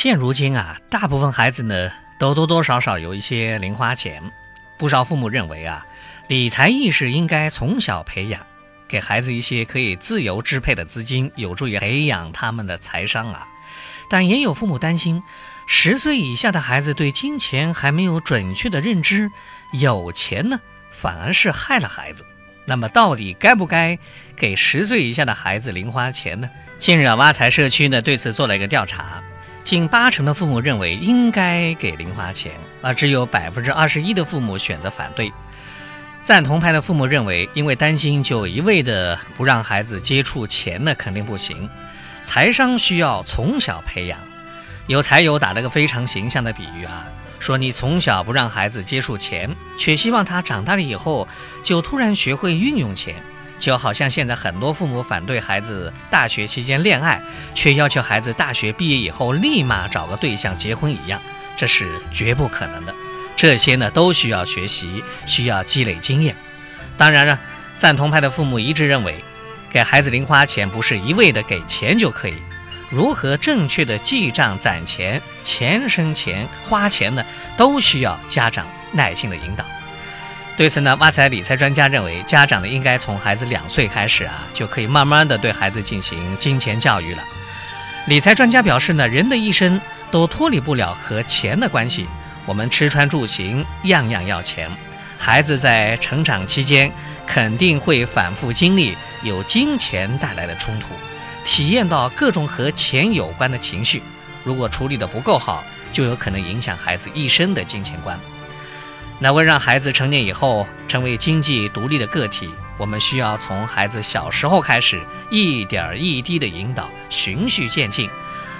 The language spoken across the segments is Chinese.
现如今啊，大部分孩子呢都多多少少有一些零花钱，不少父母认为啊，理财意识应该从小培养，给孩子一些可以自由支配的资金，有助于培养他们的财商啊。但也有父母担心，十岁以下的孩子对金钱还没有准确的认知，有钱呢反而是害了孩子。那么到底该不该给十岁以下的孩子零花钱呢？近日啊，挖财社区呢对此做了一个调查。近八成的父母认为应该给零花钱，而只有百分之二十一的父母选择反对。赞同派的父母认为，因为担心就一味的不让孩子接触钱那，肯定不行。财商需要从小培养。有财友打了个非常形象的比喻啊，说你从小不让孩子接触钱，却希望他长大了以后就突然学会运用钱。就好像现在很多父母反对孩子大学期间恋爱，却要求孩子大学毕业以后立马找个对象结婚一样，这是绝不可能的。这些呢都需要学习，需要积累经验。当然了，赞同派的父母一致认为，给孩子零花钱不是一味的给钱就可以，如何正确的记账攒钱，钱生钱花钱呢，都需要家长耐心的引导。对此呢，挖财理财专家认为，家长呢应该从孩子两岁开始啊，就可以慢慢的对孩子进行金钱教育了。理财专家表示呢，人的一生都脱离不了和钱的关系，我们吃穿住行样样要钱。孩子在成长期间肯定会反复经历有金钱带来的冲突，体验到各种和钱有关的情绪。如果处理的不够好，就有可能影响孩子一生的金钱观。那为让孩子成年以后成为经济独立的个体，我们需要从孩子小时候开始，一点一滴的引导，循序渐进，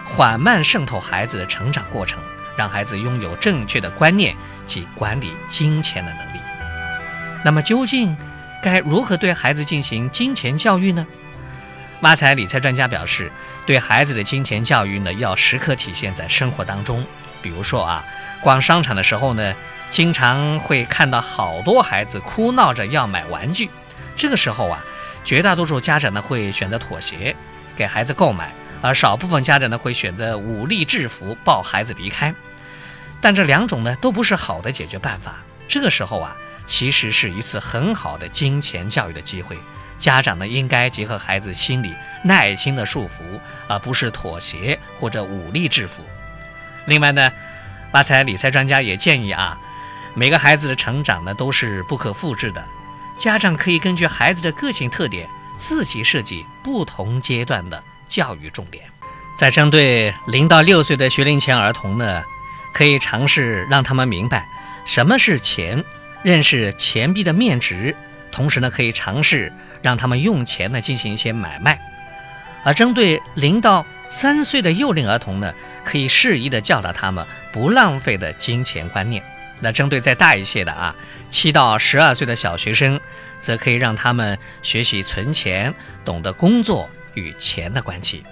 缓慢渗透孩子的成长过程，让孩子拥有正确的观念及管理金钱的能力。那么，究竟该如何对孩子进行金钱教育呢？挖财理财专家表示，对孩子的金钱教育呢，要时刻体现在生活当中。比如说啊，逛商场的时候呢。经常会看到好多孩子哭闹着要买玩具，这个时候啊，绝大多数家长呢会选择妥协，给孩子购买，而少部分家长呢会选择武力制服，抱孩子离开。但这两种呢都不是好的解决办法。这个时候啊，其实是一次很好的金钱教育的机会。家长呢应该结合孩子心理，耐心的束缚，而不是妥协或者武力制服。另外呢，发财理财专家也建议啊。每个孩子的成长呢都是不可复制的，家长可以根据孩子的个性特点，自己设计不同阶段的教育重点。在针对零到六岁的学龄前儿童呢，可以尝试让他们明白什么是钱，认识钱币的面值，同时呢可以尝试让他们用钱呢进行一些买卖。而针对零到三岁的幼龄儿童呢，可以适宜的教导他们不浪费的金钱观念。那针对再大一些的啊，七到十二岁的小学生，则可以让他们学习存钱，懂得工作与钱的关系。